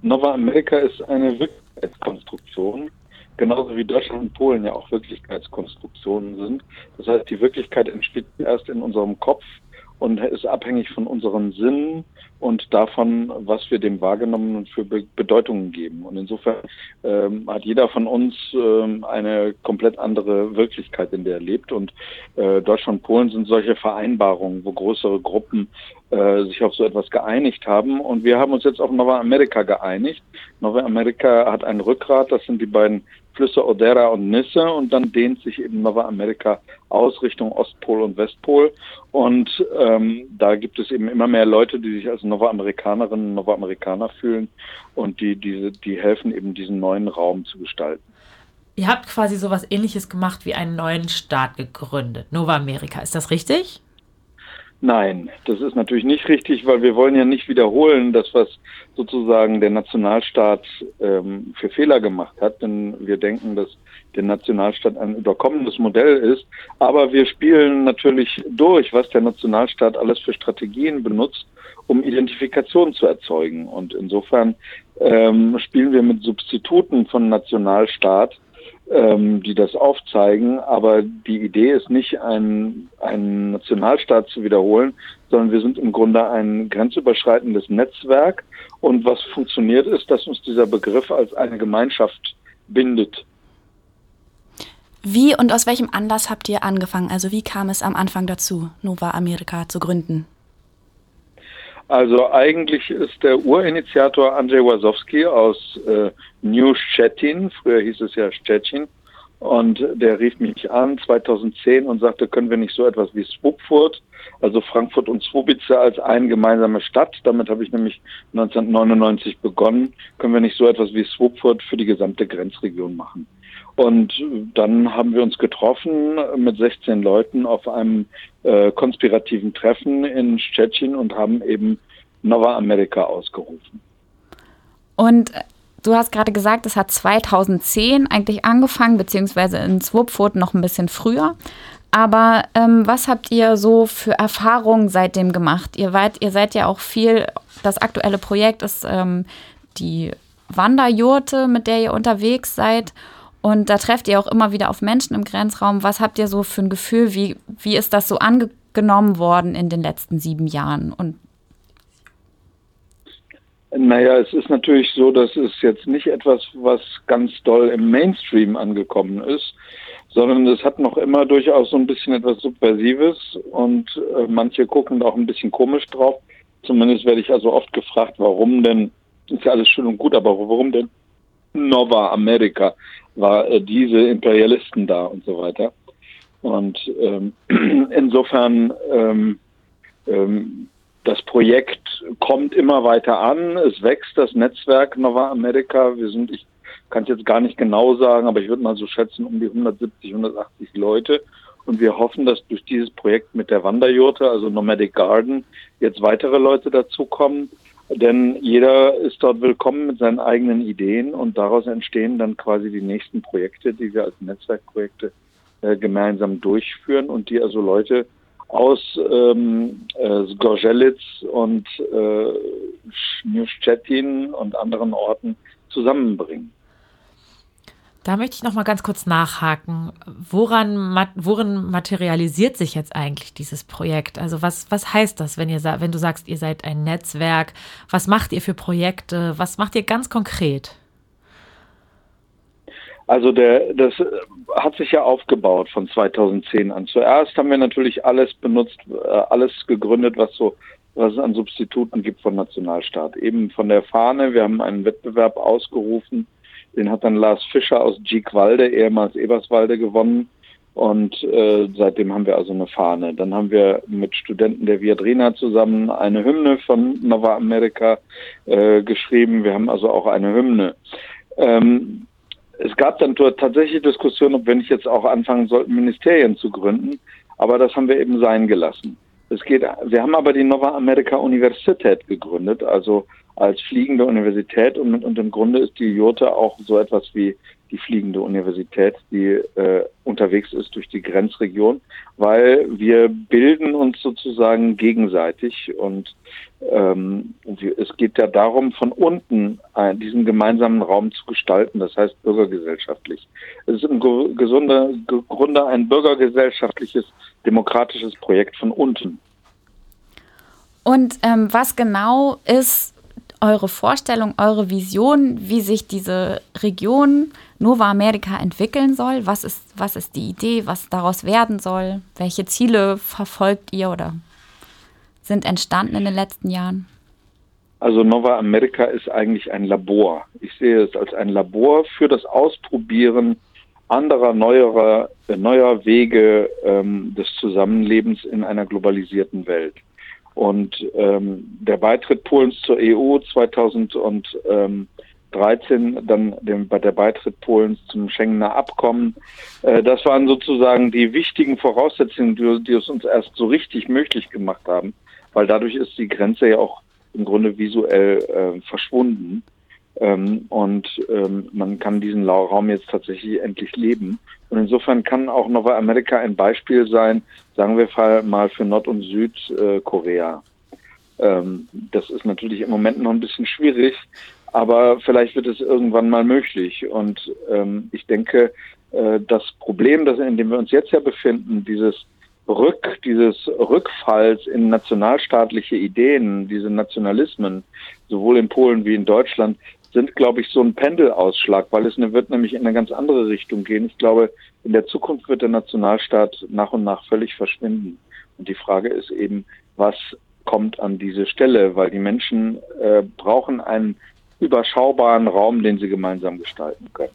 Speaker 12: Nova America ist eine Wirklichkeitskonstruktion, genauso wie Deutschland und Polen ja auch Wirklichkeitskonstruktionen sind. Das heißt, die Wirklichkeit entsteht erst in unserem Kopf und ist abhängig von unseren Sinnen und davon, was wir dem wahrgenommen und für Be Bedeutungen geben. Und insofern ähm, hat jeder von uns ähm, eine komplett andere Wirklichkeit, in der er lebt. Und äh, Deutschland und Polen sind solche Vereinbarungen, wo größere Gruppen äh, sich auf so etwas geeinigt haben. Und wir haben uns jetzt auf Nova America geeinigt. Nova America hat ein Rückgrat, das sind die beiden Flüsse Odera und Nisse und dann dehnt sich eben Nova America aus Richtung Ostpol und Westpol. Und ähm, da gibt es eben immer mehr Leute, die sich als Nova Amerikanerinnen, Nova Amerikaner fühlen und die, diese, die helfen eben diesen neuen Raum zu gestalten.
Speaker 6: Ihr habt quasi sowas ähnliches gemacht wie einen neuen Staat gegründet, Nova America. Ist das richtig?
Speaker 12: Nein, das ist natürlich nicht richtig, weil wir wollen ja nicht wiederholen, das, was sozusagen der Nationalstaat ähm, für Fehler gemacht hat, denn wir denken, dass der Nationalstaat ein überkommenes Modell ist. Aber wir spielen natürlich durch, was der Nationalstaat alles für Strategien benutzt, um Identifikation zu erzeugen. Und insofern ähm, spielen wir mit Substituten von Nationalstaat ähm, die das aufzeigen. Aber die Idee ist nicht, einen, Nationalstaat zu wiederholen, sondern wir sind im Grunde ein grenzüberschreitendes Netzwerk. Und was funktioniert ist, dass uns dieser Begriff als eine Gemeinschaft bindet.
Speaker 8: Wie und aus welchem Anlass habt ihr angefangen? Also wie kam es am Anfang dazu, Nova America zu gründen?
Speaker 12: Also eigentlich ist der Urinitiator Andrzej Wasowski aus äh, New Stettin, früher hieß es ja Stettin, und der rief mich an 2010 und sagte, können wir nicht so etwas wie Swupfurt, also Frankfurt und Swobice als eine gemeinsame Stadt, damit habe ich nämlich 1999 begonnen, können wir nicht so etwas wie Swupfurt für die gesamte Grenzregion machen. Und dann haben wir uns getroffen mit 16 Leuten auf einem äh, konspirativen Treffen in Stettin und haben eben Nova America ausgerufen.
Speaker 7: Und du hast gerade gesagt, es hat 2010 eigentlich angefangen, beziehungsweise in Swupfurt noch ein bisschen früher. Aber ähm, was habt ihr so für Erfahrungen seitdem gemacht? Ihr, wart, ihr seid ja auch viel, das aktuelle Projekt ist ähm, die Wanderjurte, mit der ihr unterwegs seid. Und da trefft ihr auch immer wieder auf Menschen im Grenzraum. Was habt ihr so für ein Gefühl? Wie, wie ist das so angenommen worden in den letzten sieben Jahren? Und
Speaker 12: naja, es ist natürlich so, dass es jetzt nicht etwas, was ganz doll im Mainstream angekommen ist, sondern es hat noch immer durchaus so ein bisschen etwas Subversives und äh, manche gucken da auch ein bisschen komisch drauf. Zumindest werde ich also oft gefragt, warum denn, ist ja alles schön und gut, aber warum denn Nova America? War äh, diese Imperialisten da und so weiter. Und ähm, insofern ähm, ähm, das Projekt kommt immer weiter an, es wächst das Netzwerk Nova America. Wir sind, ich kann es jetzt gar nicht genau sagen, aber ich würde mal so schätzen, um die 170, 180 Leute. Und wir hoffen, dass durch dieses Projekt mit der Wanderjurte, also Nomadic Garden, jetzt weitere Leute dazukommen denn jeder ist dort willkommen mit seinen eigenen Ideen und daraus entstehen dann quasi die nächsten Projekte, die wir als Netzwerkprojekte äh, gemeinsam durchführen und die also Leute aus ähm, äh, Gorzelitz und äh, Schnürstetin und anderen Orten zusammenbringen.
Speaker 6: Da möchte ich noch mal ganz kurz nachhaken. Woran, worin materialisiert sich jetzt eigentlich dieses Projekt? Also was, was heißt das, wenn, ihr, wenn du sagst, ihr seid ein Netzwerk? Was macht ihr für Projekte? Was macht ihr ganz konkret?
Speaker 12: Also der, das hat sich ja aufgebaut von 2010 an. Zuerst haben wir natürlich alles benutzt, äh, alles gegründet, was so was es an Substituten gibt von Nationalstaat. Eben von der Fahne, wir haben einen Wettbewerb ausgerufen, den hat dann Lars Fischer aus Giegwalde, ehemals Eberswalde, gewonnen. Und äh, seitdem haben wir also eine Fahne. Dann haben wir mit Studenten der Viadrina zusammen eine Hymne von Nova America äh, geschrieben. Wir haben also auch eine Hymne. Ähm, es gab dann tatsächlich Diskussionen, ob wir nicht jetzt auch anfangen sollten, Ministerien zu gründen. Aber das haben wir eben sein gelassen. Es geht, wir haben aber die Nova America Universität gegründet, also als fliegende Universität und, und im Grunde ist die Jurte auch so etwas wie die fliegende Universität, die äh, unterwegs ist durch die Grenzregion, weil wir bilden uns sozusagen gegenseitig und ähm, es geht ja darum, von unten diesen gemeinsamen Raum zu gestalten, das heißt bürgergesellschaftlich. Es ist im Grunde ein bürgergesellschaftliches, demokratisches Projekt von unten.
Speaker 7: Und ähm, was genau ist eure Vorstellung, eure Vision, wie sich diese Region Nova America entwickeln soll? Was ist, was ist die Idee, was daraus werden soll? Welche Ziele verfolgt ihr oder sind entstanden in den letzten Jahren?
Speaker 12: Also Nova America ist eigentlich ein Labor. Ich sehe es als ein Labor für das Ausprobieren anderer, neuerer, äh, neuer Wege ähm, des Zusammenlebens in einer globalisierten Welt. Und ähm, der Beitritt Polens zur EU 2013, dann dem, der Beitritt Polens zum Schengener Abkommen, äh, das waren sozusagen die wichtigen Voraussetzungen, die, die es uns erst so richtig möglich gemacht haben, weil dadurch ist die Grenze ja auch im Grunde visuell äh, verschwunden. Ähm, und ähm, man kann diesen Raum jetzt tatsächlich endlich leben. Und insofern kann auch Nova America ein Beispiel sein, sagen wir mal für Nord- und Südkorea. Ähm, das ist natürlich im Moment noch ein bisschen schwierig, aber vielleicht wird es irgendwann mal möglich. Und ähm, ich denke, äh, das Problem, das, in dem wir uns jetzt ja befinden, dieses Rück, dieses Rückfalls in nationalstaatliche Ideen, diese Nationalismen, sowohl in Polen wie in Deutschland, sind, glaube ich, so ein Pendelausschlag, weil es wird nämlich in eine ganz andere Richtung gehen. Ich glaube, in der Zukunft wird der Nationalstaat nach und nach völlig verschwinden. Und die Frage ist eben, was kommt an diese Stelle, weil die Menschen äh, brauchen einen überschaubaren Raum, den sie gemeinsam gestalten können.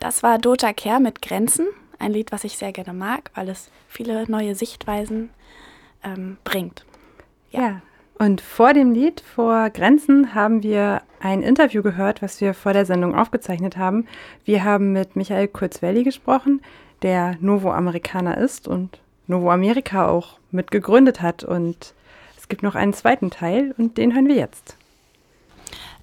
Speaker 8: Das war Dota Care mit Grenzen ein Lied, was ich sehr gerne mag, weil es viele neue Sichtweisen ähm, bringt.
Speaker 4: Ja. ja. Und vor dem Lied, vor Grenzen, haben wir ein Interview gehört, was wir vor der Sendung aufgezeichnet haben. Wir haben mit Michael Kurzwelli gesprochen, der Novo Amerikaner ist und Novo Amerika auch mitgegründet hat. Und es gibt noch einen zweiten Teil und den hören wir jetzt.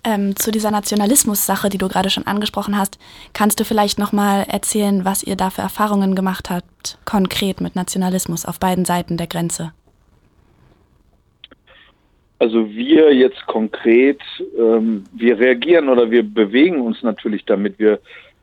Speaker 8: Ähm, zu dieser Nationalismus-Sache, die du gerade schon angesprochen hast, kannst du vielleicht nochmal erzählen, was ihr da für Erfahrungen gemacht habt, konkret mit Nationalismus auf beiden Seiten der Grenze?
Speaker 12: Also wir jetzt konkret, ähm, wir reagieren oder wir bewegen uns natürlich damit. Wir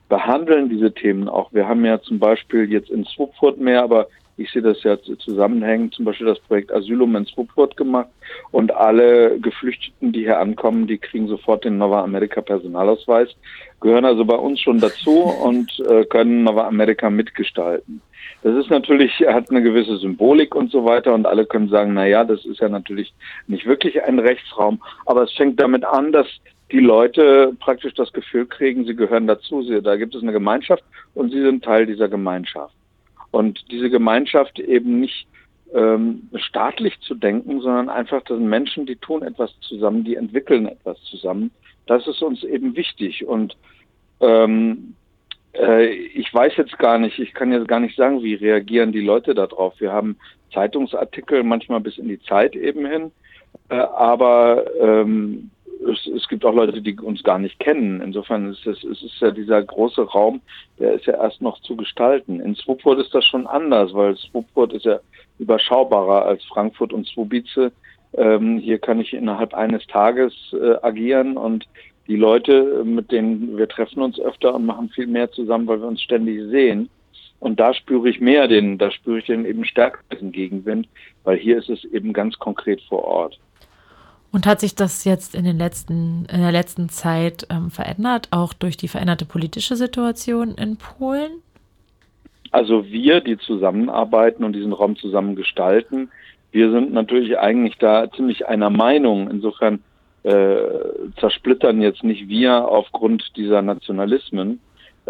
Speaker 12: behandeln diese Themen auch. Wir haben ja zum Beispiel jetzt in Swupfurt mehr, aber ich sehe das ja zusammenhängend, zum Beispiel das Projekt Asylum in Swupfurt gemacht und alle Geflüchteten, die hier ankommen, die kriegen sofort den Nova America Personalausweis, gehören also bei uns schon dazu und äh, können Nova America mitgestalten. Das ist natürlich, hat eine gewisse Symbolik und so weiter und alle können sagen, na ja, das ist ja natürlich nicht wirklich ein Rechtsraum, aber es fängt damit an, dass die Leute praktisch das Gefühl kriegen, sie gehören dazu, sie, da gibt es eine Gemeinschaft und sie sind Teil dieser Gemeinschaft. Und diese Gemeinschaft eben nicht ähm, staatlich zu denken, sondern einfach, das sind Menschen, die tun etwas zusammen, die entwickeln etwas zusammen. Das ist uns eben wichtig. Und ähm, äh, ich weiß jetzt gar nicht, ich kann jetzt gar nicht sagen, wie reagieren die Leute darauf. Wir haben Zeitungsartikel, manchmal bis in die Zeit eben hin. Äh, aber ähm, es, es, gibt auch Leute, die uns gar nicht kennen. Insofern ist es, es ist ja dieser große Raum, der ist ja erst noch zu gestalten. In Swupfurt ist das schon anders, weil Swupfurt ist ja überschaubarer als Frankfurt und Swubice. Ähm, hier kann ich innerhalb eines Tages äh, agieren und die Leute, mit denen wir treffen uns öfter und machen viel mehr zusammen, weil wir uns ständig sehen. Und da spüre ich mehr den, da spüre ich den eben stärker diesen Gegenwind, weil hier ist es eben ganz konkret vor Ort.
Speaker 6: Und hat sich das jetzt in, den letzten, in der letzten Zeit ähm, verändert, auch durch die veränderte politische Situation in Polen?
Speaker 12: Also wir, die zusammenarbeiten und diesen Raum zusammen gestalten, wir sind natürlich eigentlich da ziemlich einer Meinung. Insofern äh, zersplittern jetzt nicht wir aufgrund dieser Nationalismen,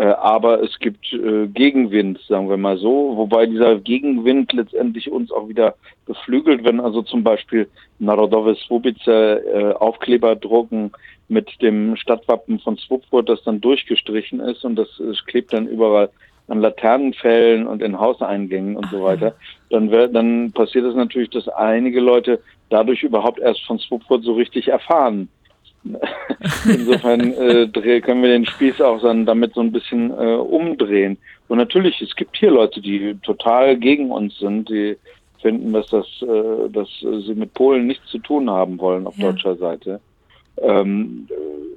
Speaker 12: aber es gibt äh, Gegenwind, sagen wir mal so, wobei dieser Gegenwind letztendlich uns auch wieder beflügelt, wenn also zum Beispiel Narodowe Swobice äh, Aufkleber drucken mit dem Stadtwappen von Swupfurt, das dann durchgestrichen ist und das, das klebt dann überall an Laternenfällen und in Hauseingängen und so weiter, dann, wär, dann passiert es natürlich, dass einige Leute dadurch überhaupt erst von Swupfurt so richtig erfahren. Insofern äh, können wir den Spieß auch dann damit so ein bisschen äh, umdrehen. Und natürlich, es gibt hier Leute, die total gegen uns sind, die finden, dass das, äh, dass sie mit Polen nichts zu tun haben wollen auf ja. deutscher Seite. Ähm,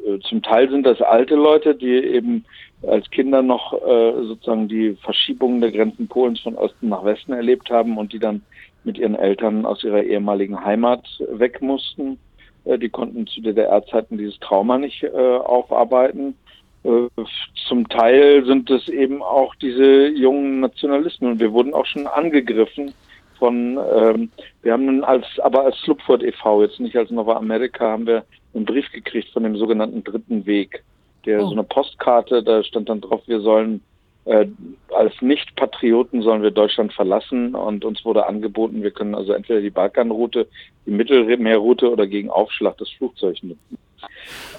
Speaker 12: äh, zum Teil sind das alte Leute, die eben als Kinder noch äh, sozusagen die Verschiebung der Grenzen Polens von Osten nach Westen erlebt haben und die dann mit ihren Eltern aus ihrer ehemaligen Heimat weg mussten. Äh, die konnten zu DDR-Zeiten dieses Trauma nicht äh, aufarbeiten. Äh, zum Teil sind es eben auch diese jungen Nationalismen und wir wurden auch schon angegriffen von, ähm, wir haben als, aber als Slupford e.V., jetzt nicht als Nova America, haben wir einen Brief gekriegt von dem sogenannten Dritten Weg, der
Speaker 6: Oh.
Speaker 12: so eine Postkarte, da stand dann drauf, wir sollen äh, als Nicht-Patrioten sollen wir Deutschland verlassen und uns wurde angeboten, wir können also entweder die Balkanroute, die Mittelmeerroute oder gegen Aufschlag das Flugzeug nutzen.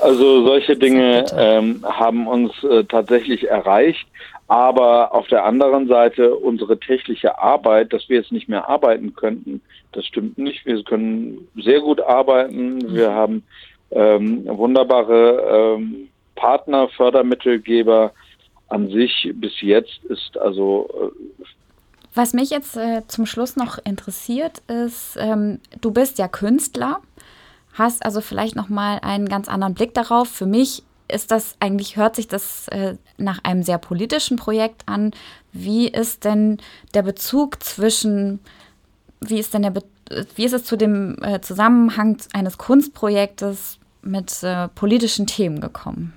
Speaker 12: Also solche Dinge ähm, haben uns äh, tatsächlich erreicht. Aber auf der anderen Seite unsere tägliche Arbeit, dass wir jetzt nicht mehr arbeiten könnten, das stimmt nicht. Wir können sehr gut arbeiten. Wir haben ähm, wunderbare ähm, Partner, Fördermittelgeber. An sich bis jetzt ist also äh,
Speaker 7: Was mich jetzt äh, zum Schluss noch interessiert, ist, ähm, du bist ja Künstler, hast also vielleicht noch mal einen ganz anderen Blick darauf. Für mich ist das eigentlich hört sich das äh, nach einem sehr politischen Projekt an. Wie ist denn der Bezug zwischen wie ist denn der Be wie ist es zu dem äh, Zusammenhang eines Kunstprojektes mit äh, politischen Themen gekommen?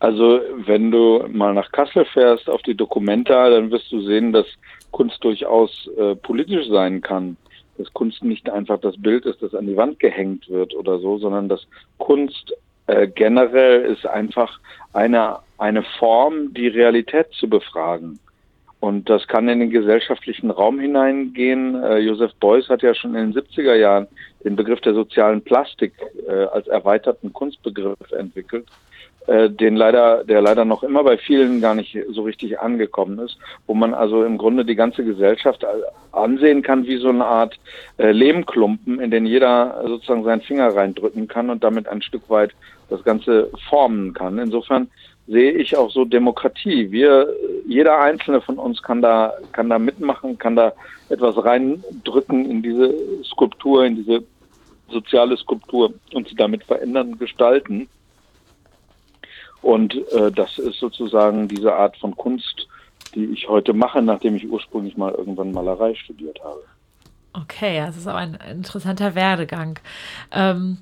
Speaker 12: Also wenn du mal nach Kassel fährst auf die Documenta, dann wirst du sehen, dass Kunst durchaus äh, politisch sein kann. Dass Kunst nicht einfach das Bild ist, das an die Wand gehängt wird oder so, sondern dass Kunst äh, generell ist einfach eine, eine Form, die Realität zu befragen. Und das kann in den gesellschaftlichen Raum hineingehen. Äh, Joseph Beuys hat ja schon in den 70er Jahren den Begriff der sozialen Plastik äh, als erweiterten Kunstbegriff entwickelt, den leider, der leider noch immer bei vielen gar nicht so richtig angekommen ist, wo man also im Grunde die ganze Gesellschaft ansehen kann wie so eine Art äh, Lehmklumpen, in den jeder sozusagen seinen Finger reindrücken kann und damit ein Stück weit das Ganze formen kann. Insofern sehe ich auch so Demokratie. Wir, jeder einzelne von uns kann da, kann da mitmachen, kann da etwas reindrücken in diese Skulptur, in diese soziale Skulptur und sie damit verändern, gestalten. Und äh, das ist sozusagen diese Art von Kunst, die ich heute mache, nachdem ich ursprünglich mal irgendwann Malerei studiert habe.
Speaker 6: Okay, das ist aber ein interessanter Werdegang. Ähm,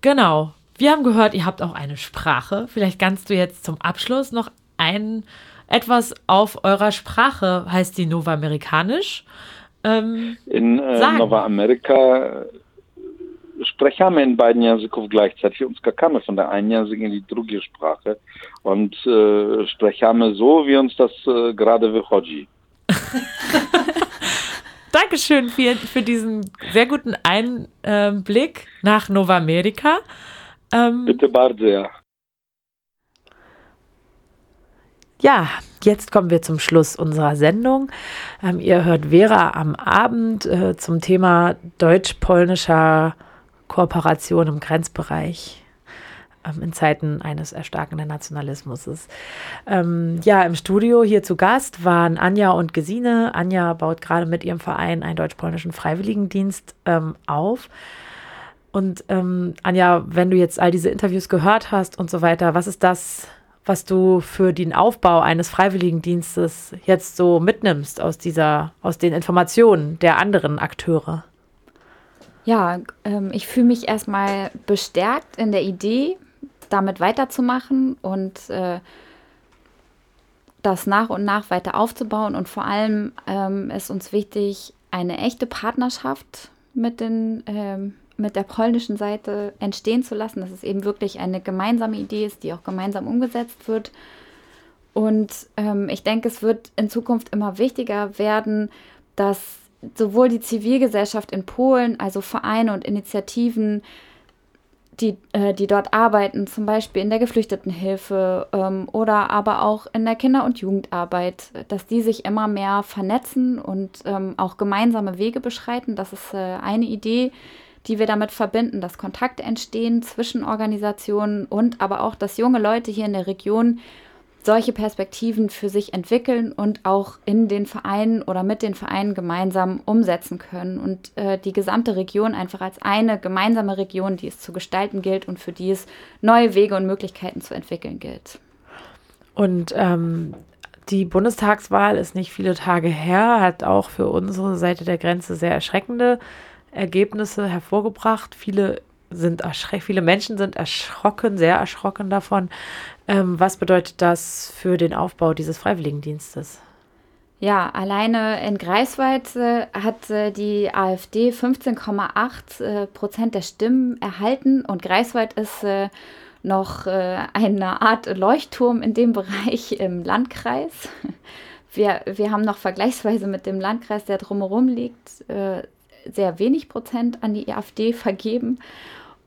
Speaker 6: genau. Wir haben gehört, ihr habt auch eine Sprache. Vielleicht kannst du jetzt zum Abschluss noch ein etwas auf eurer Sprache, heißt die Nova Amerikanisch. Ähm,
Speaker 12: In äh. Nova Amerika sprechamy in beiden języków gleichzeitig und skakamy von der einen Język in die drugie Sprache und äh, sprechamy so, wie uns das äh, gerade wychodzi.
Speaker 6: Dankeschön für, für diesen sehr guten Einblick nach Nova Amerika. Ähm,
Speaker 12: Bitte bardzo, ja.
Speaker 6: Ja, jetzt kommen wir zum Schluss unserer Sendung. Ähm, ihr hört Vera am Abend äh, zum Thema deutsch-polnischer Kooperation im Grenzbereich ähm, in Zeiten eines erstarkenden Nationalismus. Ähm, ja, im Studio hier zu Gast waren Anja und Gesine. Anja baut gerade mit ihrem Verein einen deutsch-polnischen Freiwilligendienst ähm, auf. Und ähm, Anja, wenn du jetzt all diese Interviews gehört hast und so weiter, was ist das, was du für den Aufbau eines Freiwilligendienstes jetzt so mitnimmst aus dieser, aus den Informationen der anderen Akteure?
Speaker 7: Ja, ähm, ich fühle mich erstmal bestärkt in der Idee, damit weiterzumachen und äh, das nach und nach weiter aufzubauen. Und vor allem ähm, ist uns wichtig, eine echte Partnerschaft mit, den, ähm, mit der polnischen Seite entstehen zu lassen, dass es eben wirklich eine gemeinsame Idee ist, die auch gemeinsam umgesetzt wird. Und ähm, ich denke, es wird in Zukunft immer wichtiger werden, dass sowohl die Zivilgesellschaft in Polen, also Vereine und Initiativen, die, äh, die dort arbeiten, zum Beispiel in der Geflüchtetenhilfe ähm, oder aber auch in der Kinder- und Jugendarbeit, dass die sich immer mehr vernetzen und ähm, auch gemeinsame Wege beschreiten. Das ist äh, eine Idee, die wir damit verbinden, dass Kontakte entstehen zwischen Organisationen und aber auch, dass junge Leute hier in der Region solche Perspektiven für sich entwickeln und auch in den Vereinen oder mit den Vereinen gemeinsam umsetzen können und äh, die gesamte Region einfach als eine gemeinsame Region, die es zu gestalten gilt und für die es neue Wege und Möglichkeiten zu entwickeln gilt.
Speaker 6: Und ähm, die Bundestagswahl ist nicht viele Tage her, hat auch für unsere Seite der Grenze sehr erschreckende Ergebnisse hervorgebracht. Viele sind viele Menschen sind erschrocken, sehr erschrocken davon. Ähm, was bedeutet das für den Aufbau dieses Freiwilligendienstes?
Speaker 7: Ja, alleine in Greifswald äh, hat äh, die AfD 15,8 äh, Prozent der Stimmen erhalten und Greifswald ist äh, noch äh, eine Art Leuchtturm in dem Bereich im Landkreis. Wir, wir haben noch vergleichsweise mit dem Landkreis, der drumherum liegt, äh, sehr wenig Prozent an die AfD vergeben.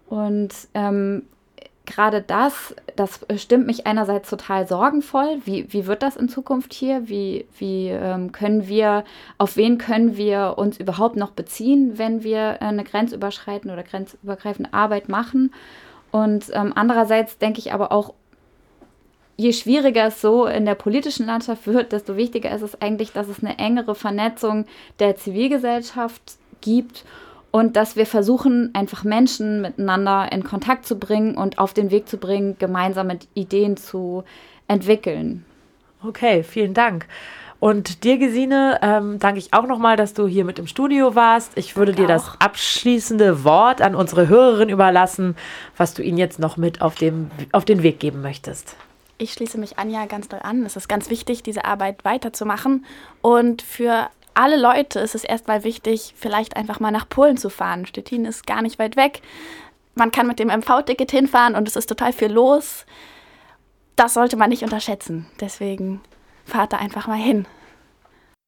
Speaker 7: Und ähm, gerade das, das stimmt mich einerseits total sorgenvoll. Wie, wie wird das in Zukunft hier? Wie, wie ähm, können wir, auf wen können wir uns überhaupt noch beziehen, wenn wir eine grenzüberschreitende oder grenzübergreifende Arbeit machen? Und ähm, andererseits denke ich aber auch, je schwieriger es so in der politischen Landschaft wird, desto wichtiger ist es eigentlich, dass es eine engere Vernetzung der Zivilgesellschaft gibt und dass wir versuchen, einfach Menschen miteinander in Kontakt zu bringen und auf den Weg zu bringen, gemeinsame Ideen zu entwickeln.
Speaker 6: Okay, vielen Dank. Und dir, Gesine, ähm, danke ich auch nochmal, dass du hier mit im Studio warst. Ich würde danke dir das auch. abschließende Wort an unsere Hörerin überlassen, was du ihnen jetzt noch mit auf, dem, auf den Weg geben möchtest.
Speaker 8: Ich schließe mich Anja ganz doll an. Es ist ganz wichtig, diese Arbeit weiterzumachen. Und für alle Leute ist es erstmal wichtig, vielleicht einfach mal nach Polen zu fahren. Stettin ist gar nicht weit weg. Man kann mit dem MV-Ticket hinfahren und es ist total viel los. Das sollte man nicht unterschätzen. Deswegen fahrt da einfach mal hin.